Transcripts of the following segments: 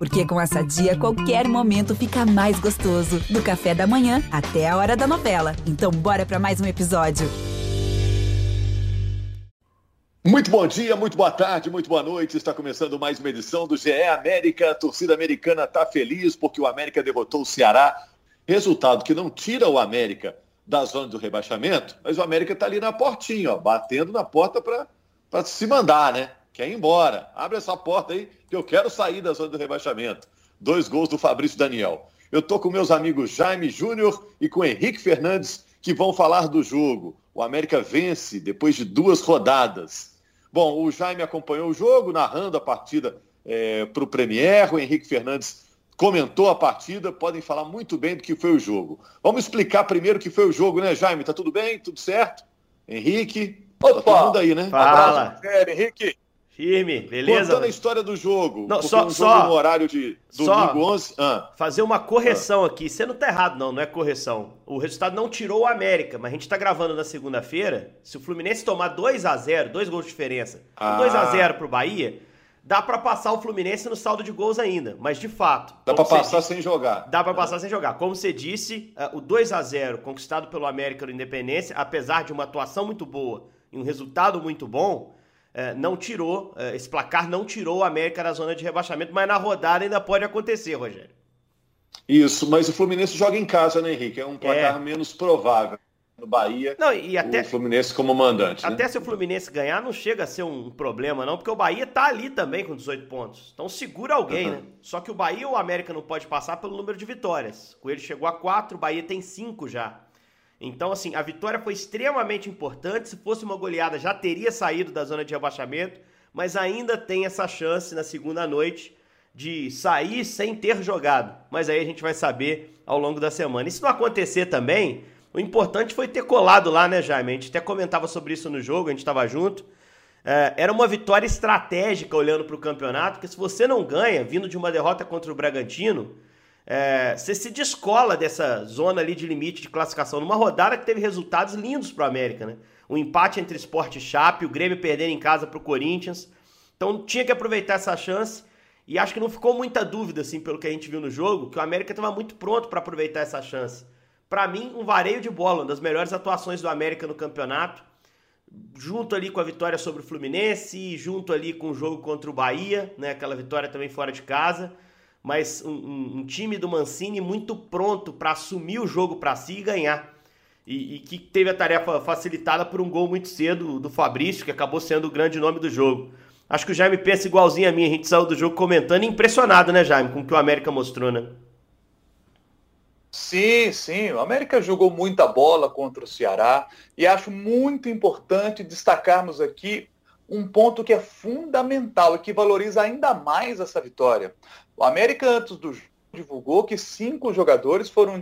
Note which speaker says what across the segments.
Speaker 1: Porque com essa dia, qualquer momento fica mais gostoso. Do café da manhã até a hora da novela. Então, bora para mais um episódio.
Speaker 2: Muito bom dia, muito boa tarde, muito boa noite. Está começando mais uma edição do GE América. A torcida americana está feliz porque o América derrotou o Ceará. Resultado que não tira o América da zona do rebaixamento, mas o América está ali na portinha, ó, batendo na porta para se mandar, né? Quer ir embora. Abre essa porta aí que eu quero sair da zona do rebaixamento. Dois gols do Fabrício Daniel. Eu tô com meus amigos Jaime Júnior e com Henrique Fernandes que vão falar do jogo. O América vence depois de duas rodadas. Bom, o Jaime acompanhou o jogo, narrando a partida é, para o Premier. O Henrique Fernandes comentou a partida. Podem falar muito bem do que foi o jogo. Vamos explicar primeiro o que foi o jogo, né, Jaime? Tá tudo bem? Tudo certo? Henrique?
Speaker 3: Opa! Tá todo mundo
Speaker 2: aí, né?
Speaker 3: Fala!
Speaker 2: Um Henrique!
Speaker 3: Firme, beleza?
Speaker 2: Contando a história do jogo.
Speaker 3: Não, só,
Speaker 2: um
Speaker 3: só
Speaker 2: no horário de domingo
Speaker 3: só
Speaker 2: 11. Ah.
Speaker 3: Fazer uma correção ah. aqui. Você não tá errado, não, não é correção. O resultado não tirou o América, mas a gente tá gravando na segunda-feira. Se o Fluminense tomar 2 a 0 dois gols de diferença, ah. 2 a 0 pro Bahia, dá para passar o Fluminense no saldo de gols ainda. Mas de fato.
Speaker 2: Dá para passar disse, sem jogar.
Speaker 3: Dá para passar sem jogar. Como você disse, uh, o 2 a 0 conquistado pelo América no Independência, apesar de uma atuação muito boa e um resultado muito bom é, não tirou, é, esse placar não tirou o América da zona de rebaixamento, mas na rodada ainda pode acontecer, Rogério.
Speaker 2: Isso, mas o Fluminense joga em casa, né, Henrique? É um placar é. menos provável no Bahia.
Speaker 3: Não, e até,
Speaker 2: o Fluminense como mandante.
Speaker 3: Até
Speaker 2: né?
Speaker 3: se o Fluminense ganhar, não chega a ser um problema, não, porque o Bahia tá ali também com 18 pontos. Então segura alguém, uhum. né? Só que o Bahia ou o América não pode passar pelo número de vitórias. O ele chegou a 4, o Bahia tem 5 já. Então, assim, a vitória foi extremamente importante. Se fosse uma goleada, já teria saído da zona de rebaixamento, mas ainda tem essa chance na segunda noite de sair sem ter jogado. Mas aí a gente vai saber ao longo da semana. E se não acontecer também, o importante foi ter colado lá, né, Jaime? A gente até comentava sobre isso no jogo, a gente estava junto. É, era uma vitória estratégica olhando para o campeonato, porque se você não ganha, vindo de uma derrota contra o Bragantino, é, você se descola dessa zona ali de limite de classificação numa rodada que teve resultados lindos para o América, né? Um empate entre Sport e Chape, o Grêmio perdendo em casa para o Corinthians. Então tinha que aproveitar essa chance e acho que não ficou muita dúvida, assim, pelo que a gente viu no jogo, que o América estava muito pronto para aproveitar essa chance. Para mim, um vareio de bola, uma das melhores atuações do América no campeonato, junto ali com a vitória sobre o Fluminense, junto ali com o jogo contra o Bahia, né? Aquela vitória também fora de casa mas um, um, time do Mancini muito pronto para assumir o jogo para si e ganhar. E, e, que teve a tarefa facilitada por um gol muito cedo do Fabrício, que acabou sendo o grande nome do jogo. Acho que o Jaime pensa igualzinho a mim, a gente saiu do jogo comentando, impressionado, né, Jaime, com o que o América mostrou, né?
Speaker 4: Sim, sim. O América jogou muita bola contra o Ceará e acho muito importante destacarmos aqui um ponto que é fundamental e que valoriza ainda mais essa vitória. O América, antes do jogo, divulgou que cinco jogadores foram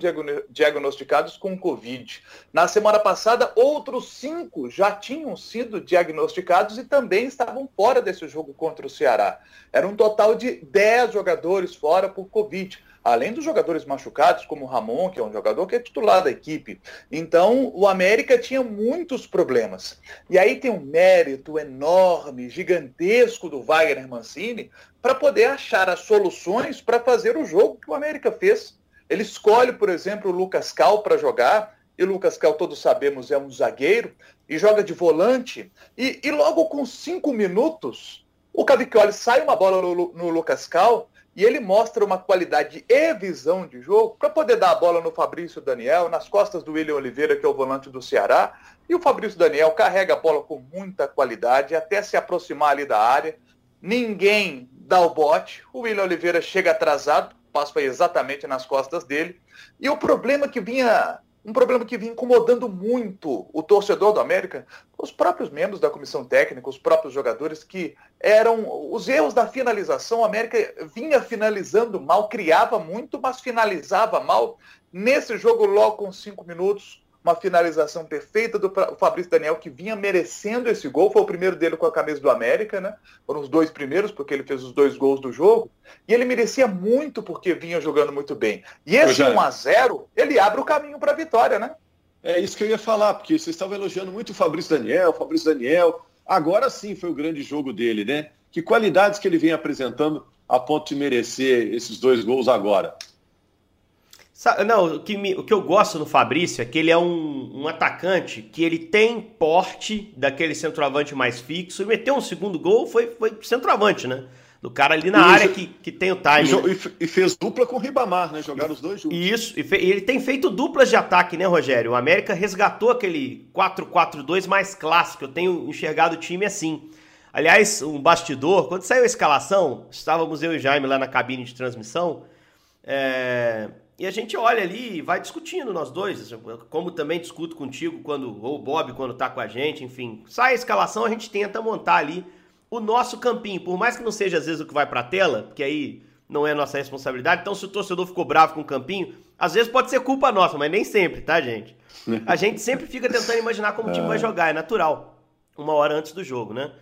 Speaker 4: diagnosticados com Covid. Na semana passada, outros cinco já tinham sido diagnosticados e também estavam fora desse jogo contra o Ceará. Era um total de dez jogadores fora por Covid além dos jogadores machucados, como o Ramon, que é um jogador que é titular da equipe. Então, o América tinha muitos problemas. E aí tem um mérito enorme, gigantesco do Wagner Mancini para poder achar as soluções para fazer o jogo que o América fez. Ele escolhe, por exemplo, o Lucas Cal para jogar, e o Lucas Cal, todos sabemos, é um zagueiro, e joga de volante, e, e logo com cinco minutos, o Cavicchioli sai uma bola no, no Lucas Cal, e ele mostra uma qualidade e visão de jogo para poder dar a bola no Fabrício Daniel, nas costas do William Oliveira, que é o volante do Ceará. E o Fabrício Daniel carrega a bola com muita qualidade até se aproximar ali da área. Ninguém dá o bote. O William Oliveira chega atrasado, passa exatamente nas costas dele. E o problema que vinha um problema que vinha incomodando muito o torcedor do América, os próprios membros da comissão técnica, os próprios jogadores, que eram os erros da finalização. O América vinha finalizando mal, criava muito, mas finalizava mal. Nesse jogo, logo com cinco minutos, uma finalização perfeita do Fabrício Daniel, que vinha merecendo esse gol. Foi o primeiro dele com a camisa do América, né? Foram os dois primeiros, porque ele fez os dois gols do jogo. E ele merecia muito porque vinha jogando muito bem. E esse 1 a 0 ele abre o caminho para a vitória, né?
Speaker 2: É isso que eu ia falar, porque vocês estavam elogiando muito o Fabrício Daniel, Fabrício Daniel. Agora sim foi o grande jogo dele, né? Que qualidades que ele vem apresentando a ponto de merecer esses dois gols agora?
Speaker 3: Não, o que, me, o que eu gosto no Fabrício é que ele é um, um, atacante que ele tem porte daquele centroavante mais fixo. E meteu um segundo gol, foi, foi centroavante, né? Do cara ali na e área que, que tem o time.
Speaker 2: E, e, fez dupla com o Ribamar, né? Jogaram os dois juntos.
Speaker 3: Isso, e, fe, ele tem feito duplas de ataque, né, Rogério? O América resgatou aquele 4-4-2 mais clássico. Eu tenho enxergado o time assim. Aliás, um bastidor, quando saiu a escalação, estávamos eu e Jaime lá na cabine de transmissão. É e a gente olha ali e vai discutindo nós dois, como também discuto contigo quando ou o Bob quando tá com a gente, enfim. Sai a escalação, a gente tenta montar ali o nosso campinho, por mais que não seja às vezes o que vai para a tela, porque aí não é nossa responsabilidade. Então se o torcedor ficou bravo com o campinho, às vezes pode ser culpa nossa, mas nem sempre, tá, gente? A gente sempre fica tentando imaginar como o time vai é. jogar, é natural. Uma hora antes do jogo, né?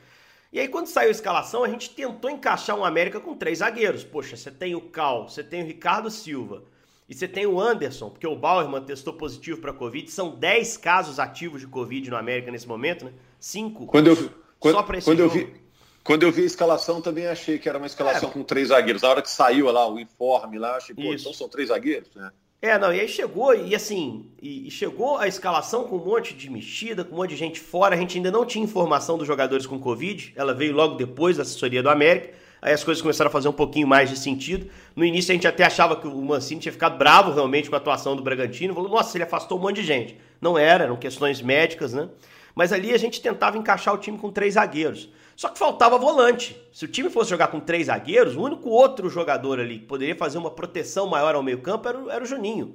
Speaker 3: E aí, quando saiu a escalação, a gente tentou encaixar um América com três zagueiros. Poxa, você tem o Cal, você tem o Ricardo Silva, e você tem o Anderson, porque o Bauerman testou positivo para Covid. São 10 casos ativos de Covid no América nesse momento, né? 5
Speaker 2: quando eu, quando, só para esse quando jogo. Eu vi, quando eu vi a escalação, também achei que era uma escalação é. com três zagueiros. Na hora que saiu lá o informe lá, achei, pô, então são três zagueiros, né?
Speaker 3: É, não, e aí chegou, e assim, e, e, chegou a escalação com um monte de mexida, com um monte de gente fora. A gente ainda não tinha informação dos jogadores com Covid, ela veio logo depois da assessoria do América aí as coisas começaram a fazer um pouquinho mais de sentido. No início a gente até achava que o Mancini tinha ficado bravo realmente com a atuação do Bragantino, falou, nossa, ele afastou um monte de gente. Não era, eram questões médicas, né? Mas ali a gente tentava encaixar o time com três zagueiros. Só que faltava volante. Se o time fosse jogar com três zagueiros, o único outro jogador ali que poderia fazer uma proteção maior ao meio-campo era, era, o Juninho.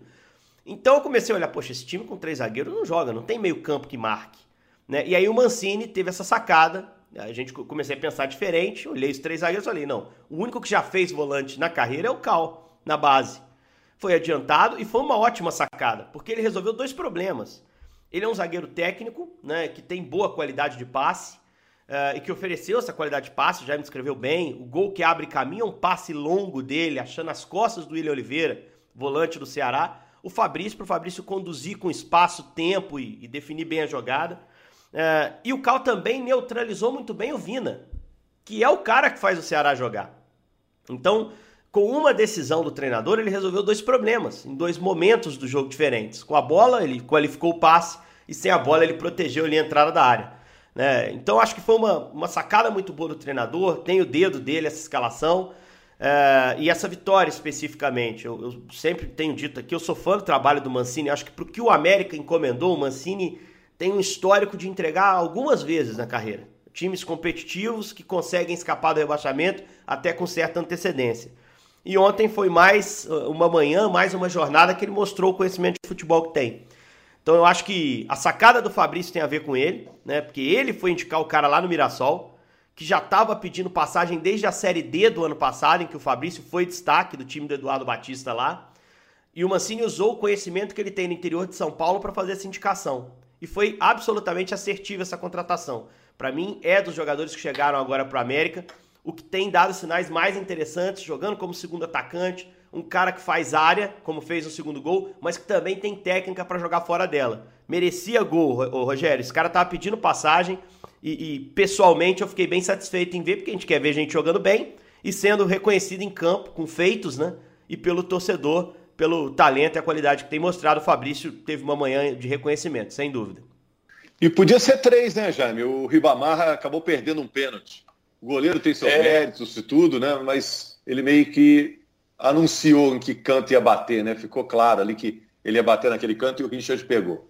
Speaker 3: Então eu comecei a olhar, poxa, esse time com três zagueiros não joga, não tem meio-campo que marque. Né? E aí o Mancini teve essa sacada a gente comecei a pensar diferente, olhei os três zagueiros e falei, não, o único que já fez volante na carreira é o Cal, na base. Foi adiantado e foi uma ótima sacada, porque ele resolveu dois problemas. Ele é um zagueiro técnico, né, que tem boa qualidade de passe, uh, e que ofereceu essa qualidade de passe, já me descreveu bem. O gol que abre caminho é um passe longo dele, achando as costas do William Oliveira, volante do Ceará. O Fabrício, para o Fabrício conduzir com espaço, tempo e, e definir bem a jogada. É, e o Cal também neutralizou muito bem o Vina, que é o cara que faz o Ceará jogar. Então, com uma decisão do treinador, ele resolveu dois problemas, em dois momentos do jogo diferentes. Com a bola, ele qualificou o passe, e sem a bola, ele protegeu ali a entrada da área. Né? Então, acho que foi uma, uma sacada muito boa do treinador, tem o dedo dele essa escalação. É, e essa vitória especificamente, eu, eu, sempre tenho dito aqui, eu sou fã do trabalho do Mancini, acho que para o que o América encomendou, o Mancini tem um histórico de entregar algumas vezes na carreira. Times competitivos que conseguem escapar do rebaixamento até com certa antecedência. E ontem foi mais uh, uma manhã, mais uma jornada que ele mostrou o conhecimento de futebol que tem. Então eu acho que a sacada do Fabrício tem a ver com ele, né? Porque ele foi indicar o cara lá no Mirassol, que já estava pedindo passagem desde a Série D do ano passado, em que o Fabrício foi destaque do time do Eduardo Batista lá. E o Mancini usou o conhecimento que ele tem no interior de São Paulo para fazer essa indicação e foi absolutamente assertiva essa contratação. Para mim, é dos jogadores que chegaram agora para o América, o que tem dado sinais mais interessantes, jogando como segundo atacante, um cara que faz área, como fez no segundo gol, mas que também tem técnica para jogar fora dela. Merecia gol, Rogério. Esse cara tava pedindo passagem e, e, pessoalmente eu fiquei bem satisfeito em ver, porque a gente quer ver gente jogando bem e sendo reconhecido em campo, com feitos, né? E pelo torcedor pelo talento e a qualidade que tem mostrado. O Fabrício teve uma manhã de reconhecimento, sem dúvida.
Speaker 2: E podia ser três, né, Jaime? O Ribamar acabou perdendo um pênalti. O goleiro tem seus é. méritos e tudo, né? Mas ele meio que anunciou em que canto ia bater, né? Ficou claro ali que ele ia bater naquele canto e o Richard pegou.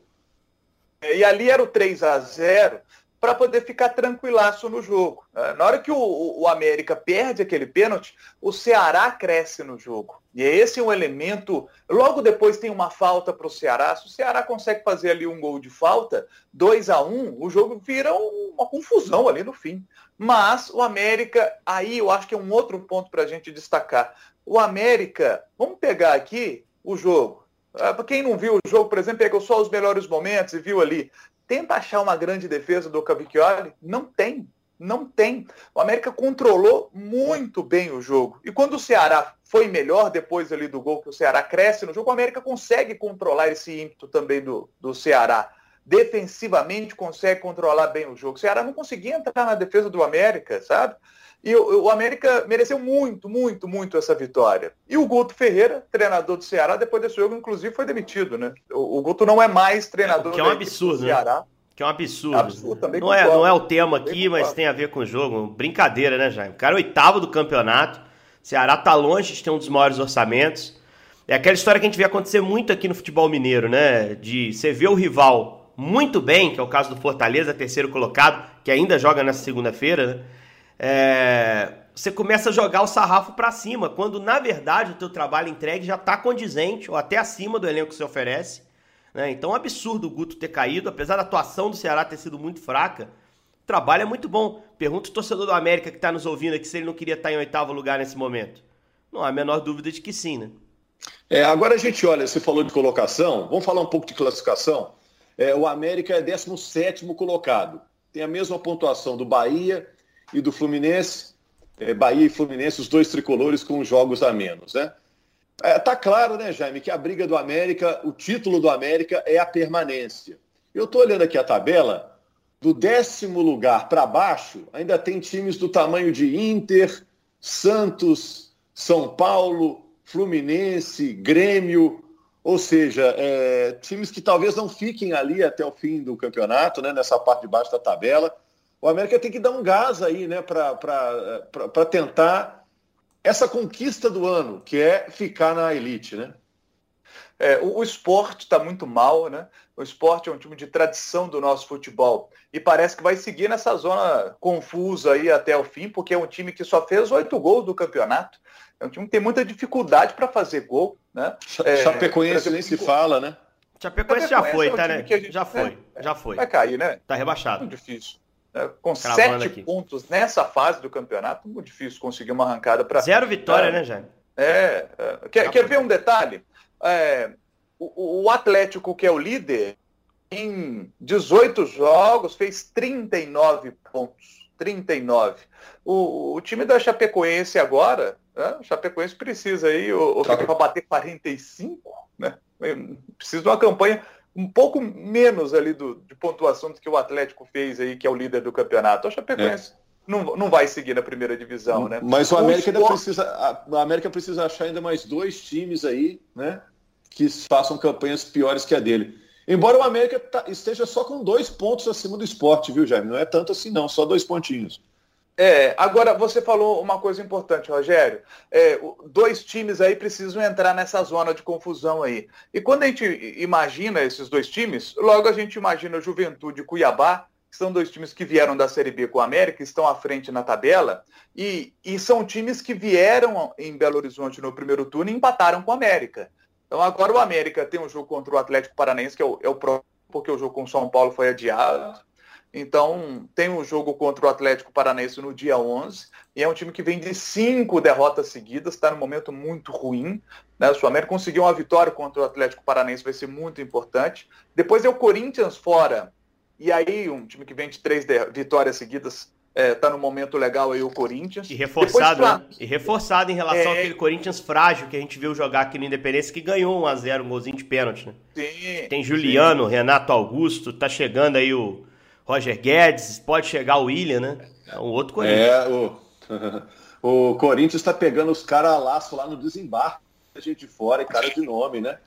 Speaker 4: E ali era o 3 a 0 para poder ficar tranquilaço no jogo. É, na hora que o, o, América perde aquele pênalti, o Ceará cresce no jogo. E esse é um elemento. Logo depois tem uma falta para o Ceará. Se o Ceará consegue fazer ali um gol de falta, 2 a 1 um, o jogo vira uma confusão ali no fim. Mas o América, aí eu acho que é um outro ponto para a gente destacar. O América, vamos pegar aqui o jogo. É, para quem não viu o jogo, por exemplo, pegou só os melhores momentos e viu ali tenta achar uma grande defesa do Cavicchioli, não tem. Não tem. O América controlou muito bem o jogo. E quando o Ceará foi melhor depois ali do gol que o Ceará cresce no jogo, o América consegue controlar esse ímpeto também do, do Ceará. Defensivamente consegue controlar bem o jogo. O Ceará não conseguia entrar na defesa do América, sabe? E o, o, América mereceu muito, muito, muito essa vitória. E o Guto Ferreira, treinador do Ceará, depois desse jogo, inclusive, foi demitido, né? O, o Guto não é mais treinador
Speaker 3: é, que é um absurdo, do
Speaker 4: né? Ceará.
Speaker 3: Né? Que é um absurdo. absurdo não, é, não é o tema aqui, mas tem a ver com o jogo. Brincadeira, né, Jaime? O cara é oitavo do campeonato. Ceará tá longe de ter um dos maiores orçamentos. É aquela história que a gente vê acontecer muito aqui no futebol mineiro, né? De você ver o rival muito bem, que é o caso do Fortaleza, terceiro colocado, que ainda joga nessa segunda-feira, né? É... Você começa a jogar o sarrafo para cima, quando na verdade o teu trabalho entregue já está condizente ou até acima do elenco que você oferece. Né? Então é um absurdo o Guto ter caído, apesar da atuação do Ceará ter sido muito fraca. O trabalho é muito bom. Pergunta o torcedor do América que está nos ouvindo aqui se ele não queria estar tá em oitavo lugar nesse momento. Não há a menor dúvida de que sim, né?
Speaker 2: É, agora a gente olha, você falou de colocação, vamos falar um pouco de classificação. É, o América é 17 colocado, tem a mesma pontuação do Bahia e do Fluminense. É, Bahia e Fluminense, os dois tricolores com jogos a menos, né? É, tá claro, né, Jaime, que a briga do América, o título do América é a permanência. Eu estou olhando aqui a tabela, do décimo lugar para baixo, ainda tem times do tamanho de Inter, Santos, São Paulo, Fluminense, Grêmio, ou seja, é, times que talvez não fiquem ali até o fim do campeonato, né, nessa parte de baixo da tabela. O América tem que dar um gás aí né, para tentar essa conquista do ano, que é ficar na elite. Né?
Speaker 4: É, o, o, esporte está muito mal, né? O esporte é um time de tradição do nosso futebol e parece que vai seguir nessa zona confusa aí até o fim, porque é um time que só fez oito gols do campeonato. É um time que tem muita dificuldade para fazer gol, né?
Speaker 2: É, Chapecoense nem se fala, né?
Speaker 3: Chapecoense já foi, é um tá, né? Gente, já foi, é, já foi.
Speaker 4: Vai cair, né?
Speaker 3: Tá rebaixado.
Speaker 4: Muito difícil. É, com Cravando sete aqui. pontos nessa fase do campeonato, muito difícil conseguir uma arrancada para.
Speaker 3: Zero vitória, é, né, Jaime?
Speaker 4: É. é quer, quer ver um detalhe? É, o, o Atlético, que é o líder, em 18 jogos, fez 39 pontos. 39. O, o time da Chapecoense agora né? O Chapecoense precisa aí, ou, tá. para bater 45, né? Precisa de uma campanha um pouco menos ali do, de pontuação do que o Atlético fez aí, que é o líder do campeonato. O Chapecoense é. não, não vai seguir na primeira divisão, né?
Speaker 2: Mas o América ainda precisa. A, América precisa achar ainda mais dois times aí, né? Que façam campanhas piores que a dele. Embora o América tá, esteja só com dois pontos acima do esporte, viu, Jaime? Não é tanto assim, não, só dois pontinhos.
Speaker 4: É, agora você falou uma coisa importante, Rogério. É, dois times aí precisam entrar nessa zona de confusão aí. E quando a gente imagina esses dois times, logo a gente imagina Juventude e Cuiabá, que são dois times que vieram da Série B com o América, estão à frente na tabela, e, e são times que vieram em Belo Horizonte no primeiro turno e empataram com o América. Então agora o América tem um jogo contra o Atlético Paranaense, que é o, é o porque o jogo com o São Paulo foi adiado. Então, tem um jogo contra o Atlético Paranaense no dia 11, e é um time que vem de cinco derrotas seguidas, está num momento muito ruim. Né? O América conseguiu uma vitória contra o Atlético Paranaense, vai ser muito importante. Depois é o Corinthians fora, e aí um time que vem de três vitórias seguidas está é, tá no momento legal aí o Corinthians.
Speaker 3: E reforçado, Depois, né? E reforçado em relação é... àquele Corinthians frágil que a gente viu jogar aqui no Independência, que ganhou 1x0, um golzinho de pênalti, né? Sim. Tem Juliano, sim. Renato Augusto, tá chegando aí o Roger Guedes, pode chegar o William, né? É um outro Corinthians.
Speaker 2: É, o, o Corinthians está pegando os caras a laço lá no desembarque, gente de fora e cara de nome, né?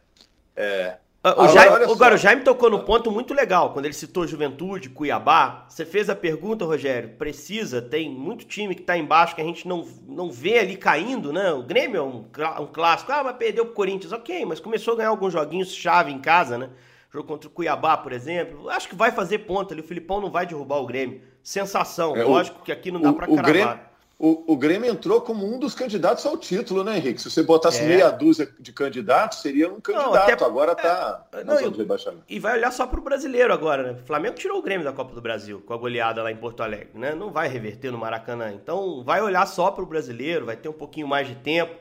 Speaker 3: É. Ah, o, Jaime, agora, o Jaime tocou no ponto muito legal, quando ele citou Juventude, Cuiabá. Você fez a pergunta, Rogério, precisa, tem muito time que está embaixo que a gente não, não vê ali caindo, né? O Grêmio é um, um clássico, ah, mas perdeu pro Corinthians, ok, mas começou a ganhar alguns joguinhos chave em casa, né? Jogo contra o Cuiabá, por exemplo. Acho que vai fazer ponta ali. O Filipão não vai derrubar o Grêmio. Sensação. É, Lógico o, que aqui não dá para cravar.
Speaker 2: Grêmio, o, o, Grêmio entrou como um dos candidatos ao título, né, Henrique? Se você botasse é. meia dúzia de candidatos, seria um candidato. Não, até, agora está é, não,
Speaker 3: e, e vai olhar só para o brasileiro agora, né? O Flamengo tirou o Grêmio da Copa do Brasil com a goleada lá em Porto Alegre, né? Não vai reverter no Maracanã. Então vai olhar só para o brasileiro, vai ter um pouquinho mais de tempo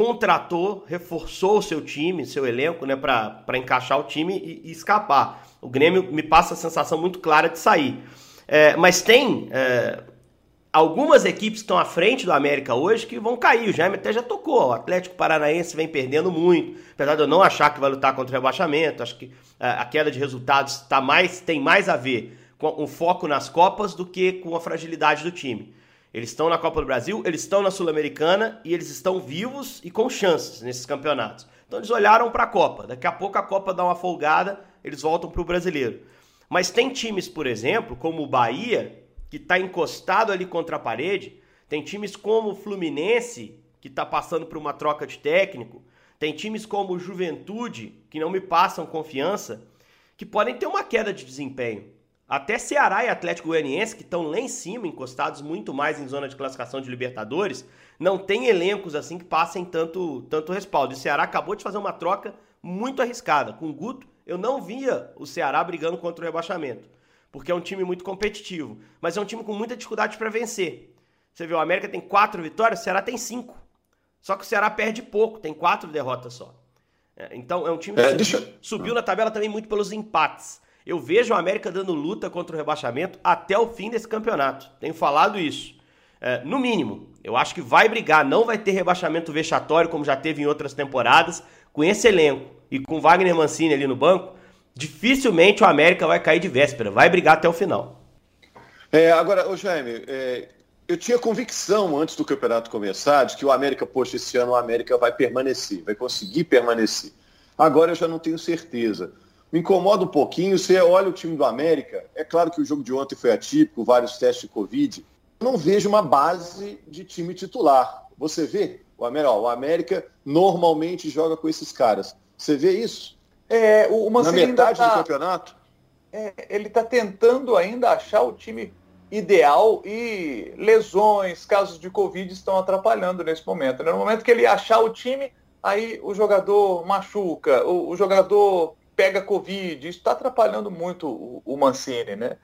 Speaker 3: contratou, reforçou o seu time, seu elenco, né, para encaixar o time e, e, escapar. O Grêmio me passa a sensação muito clara de sair. É, mas tem é, algumas equipes que estão à frente do América hoje que vão cair. O Jaime até já tocou. O Atlético Paranaense vem perdendo muito, apesar de eu não achar que vai lutar contra o rebaixamento. Acho que é, a queda de resultados tá mais, tem mais a ver com o foco nas Copas do que com a fragilidade do time. Eles estão na Copa do Brasil, eles estão na Sul-Americana e eles estão vivos e com chances nesses campeonatos. Então eles olharam para a Copa. Daqui a pouco a Copa dá uma folgada, eles voltam para o brasileiro. Mas tem times, por exemplo, como o Bahia, que está encostado ali contra a parede. Tem times como o Fluminense, que está passando por uma troca de técnico. Tem times como o Juventude, que não me passam confiança, que podem ter uma queda de desempenho. Até Ceará e Atlético Goianiense, que estão lá em cima, encostados muito mais em zona de classificação de Libertadores, não tem elencos assim que passem tanto, tanto respaldo. E o Ceará acabou de fazer uma troca muito arriscada. Com o Guto, eu não via o Ceará brigando contra o rebaixamento, porque é um time muito competitivo, mas é um time com muita dificuldade para vencer. Você vê, o América tem quatro vitórias, o Ceará tem cinco. Só que o Ceará perde pouco, tem quatro derrotas só. É, então é um time que é, subiu, deixa... subiu na tabela também muito pelos empates. Eu vejo o América dando luta contra o rebaixamento até o fim desse campeonato. Tenho falado isso. É, no mínimo, eu acho que vai brigar, não vai ter rebaixamento vexatório como já teve em outras temporadas. Com esse elenco e com Wagner Mancini ali no banco, dificilmente o América vai cair de véspera, vai brigar até o final.
Speaker 2: É, agora, ô Jaime, é, eu tinha convicção antes do campeonato começar de que o América, poxa, esse ano o América vai permanecer, vai conseguir permanecer. Agora eu já não tenho certeza me incomoda um pouquinho. Você olha o time do América, é claro que o jogo de ontem foi atípico, vários testes de Covid. Eu não vejo uma base de time titular. Você vê? O América, ó, o América normalmente joga com esses caras. Você vê isso?
Speaker 4: É, o
Speaker 2: Na metade tá, do campeonato?
Speaker 4: É, ele está tentando ainda achar o time ideal e lesões, casos de Covid estão atrapalhando nesse momento. Né? No momento que ele achar o time, aí o jogador machuca, o, o jogador pega Covid, isso está atrapalhando muito o, o Mancini, né?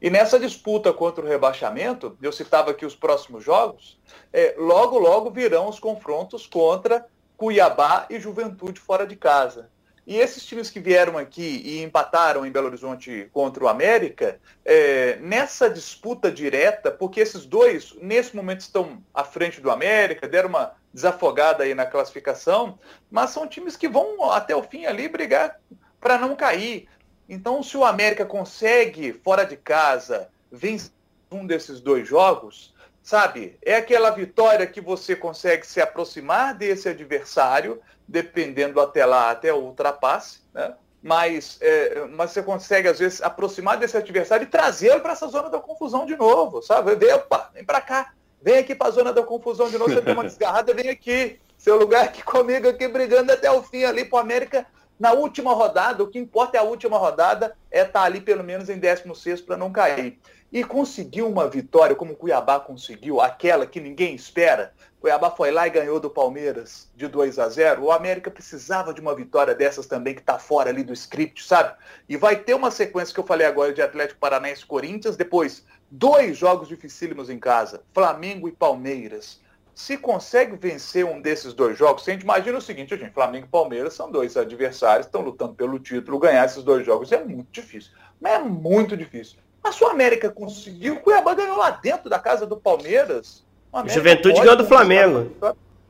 Speaker 4: E nessa disputa contra o rebaixamento, eu citava aqui os próximos jogos, é, logo, logo virão os confrontos contra Cuiabá e Juventude fora de casa. E esses times que vieram aqui e empataram em Belo Horizonte contra o América, é, nessa disputa direta, porque esses dois, nesse momento, estão à frente do América, deram uma desafogada aí na classificação, mas são times que vão até o fim ali brigar para não cair. Então, se o América consegue, fora de casa, vencer um desses dois jogos, sabe? É aquela vitória que você consegue se aproximar desse adversário, dependendo até lá, até o ultrapasse, né? Mas, é, mas você consegue, às vezes, aproximar desse adversário e trazê-lo para essa zona da confusão de novo, sabe? Vem, opa, vem para cá, vem aqui para a zona da confusão de novo, você tem uma desgarrada, vem aqui, seu lugar aqui comigo, aqui brigando até o fim ali para o América na última rodada, o que importa é a última rodada, é estar tá ali pelo menos em 16 para não cair. E conseguiu uma vitória como o Cuiabá conseguiu, aquela que ninguém espera. Cuiabá foi lá e ganhou do Palmeiras de 2 a 0. O América precisava de uma vitória dessas também, que está fora ali do script, sabe? E vai ter uma sequência que eu falei agora de Atlético Paranaense Corinthians, depois dois jogos dificílimos em casa, Flamengo e Palmeiras se consegue vencer um desses dois jogos, a gente imagina o seguinte, gente, Flamengo e Palmeiras são dois adversários, estão lutando pelo título, ganhar esses dois jogos é muito difícil. Mas é muito difícil. Mas se o América conseguiu, o Cuiabá ganhou lá dentro da casa do Palmeiras.
Speaker 3: Juventude ganhou do Flamengo.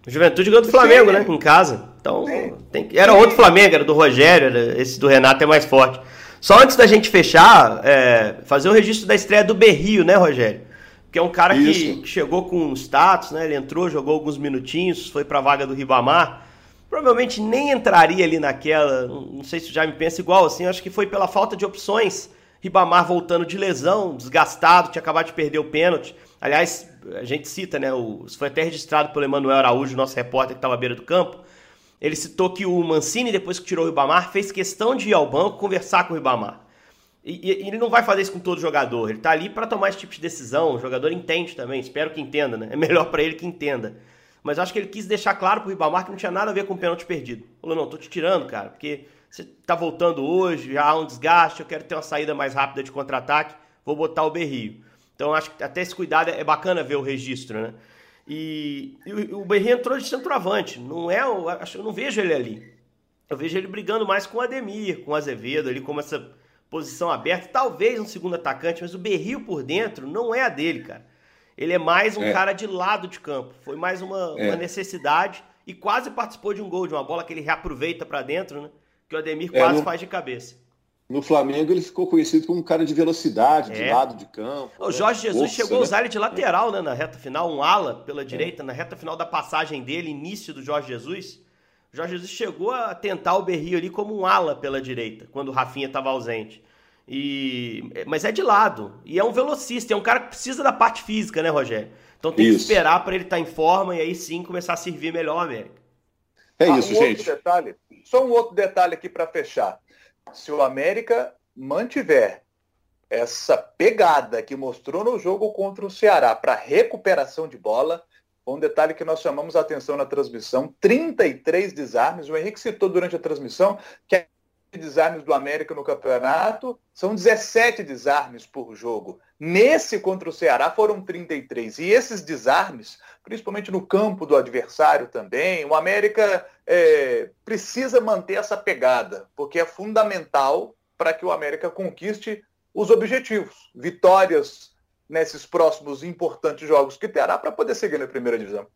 Speaker 3: Juventude ganhou do Flamengo, Sim. né? Em casa. Então, tem... era outro Flamengo, era do Rogério, era... esse do Renato é mais forte. Só antes da gente fechar, é... fazer o registro da estreia do Berrio, né, Rogério? Que é um cara Isso. que chegou com status, né? Ele entrou, jogou alguns minutinhos, foi para a vaga do Ribamar. Provavelmente nem entraria ali naquela, não sei se já me pensa igual assim, acho que foi pela falta de opções. Ribamar voltando de lesão, desgastado, tinha acabado de perder o pênalti. Aliás, a gente cita, né? O, foi até registrado pelo Emanuel Araújo, nosso repórter que estava à beira do campo. Ele citou que o Mancini, depois que tirou o Ribamar, fez questão de ir ao banco conversar com o Ribamar. E, e, ele não vai fazer isso com todo jogador. Ele tá ali para tomar esse tipo de decisão. O jogador entende também. Espero que entenda, né? É melhor para ele que entenda. Mas acho que ele quis deixar claro pro Ribamar que não tinha nada a ver com o pênalti perdido. Falou, não, tô te tirando, cara, porque você tá voltando hoje, já há um desgaste, eu quero ter uma saída mais rápida de contra-ataque, vou botar o Berrio. Então acho que até esse cuidado é bacana ver o registro, né? E, e o Berrio entrou de centroavante. Não é, eu, eu não vejo ele ali. Eu vejo ele brigando mais com o Ademir, com o Azevedo, ali como essa posição aberta, talvez um segundo atacante, mas o Berrio por dentro não é a dele, cara. Ele é mais um é. cara de lado de campo. Foi mais uma, é. uma, necessidade e quase participou de um gol, de uma bola que ele reaproveita para dentro, né? Que o Ademir é, quase no, faz de cabeça.
Speaker 2: no Flamengo ele ficou conhecido como um cara de velocidade, é. de lado de campo.
Speaker 3: O Jorge Jesus força, chegou a usar ele de lateral, né, na reta final, um ala pela é. direita, na reta final da passagem dele, início do Jorge Jesus. Jorge Jesus chegou a tentar o Berrio ali como um ala pela direita, quando o Rafinha estava ausente. E, mas é de lado. E é um velocista, é um cara que precisa da parte física, né, Rogério? Então tem isso. que esperar para ele estar tá em forma e aí sim começar a servir melhor a América.
Speaker 4: É ah, isso, um gente. Detalhe, só um outro detalhe aqui para fechar. Se o América mantiver essa pegada que mostrou no jogo contra o Ceará para recuperação de bola, um detalhe que nós chamamos a atenção na transmissão, 33 desarmes, o Henrique citou durante a transmissão que desarmes do América no campeonato, são 17 desarmes por jogo. Nesse contra o Ceará foram 33. E esses desarmes, principalmente no campo do adversário também, o América é, precisa manter essa pegada, porque é fundamental para que o América conquiste os objetivos, vitórias nesses próximos importantes jogos que terá para poder seguir na primeira divisão.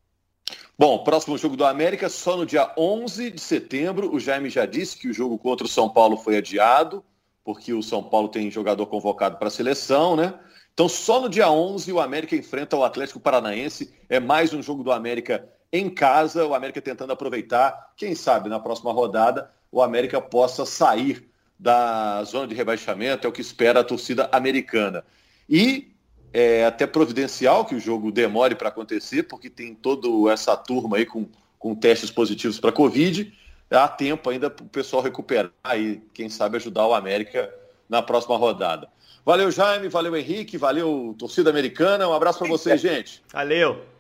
Speaker 2: Bom, próximo jogo do América só no dia 11 de setembro. O Jaime já disse que o jogo contra o São Paulo foi adiado, porque o São Paulo tem jogador convocado para a seleção, né? Então só no dia 11 o América enfrenta o Atlético Paranaense. É mais um jogo do América em casa, o América tentando aproveitar, quem sabe na próxima rodada o América possa sair da zona de rebaixamento, é o que espera a torcida americana. E é até providencial que o jogo demore para acontecer, porque tem toda essa turma aí com, com testes positivos para Covid. Há tempo ainda para o pessoal recuperar e, quem sabe, ajudar o América na próxima rodada. Valeu, Jaime, valeu, Henrique, valeu, torcida americana. Um abraço para vocês, gente.
Speaker 3: Valeu.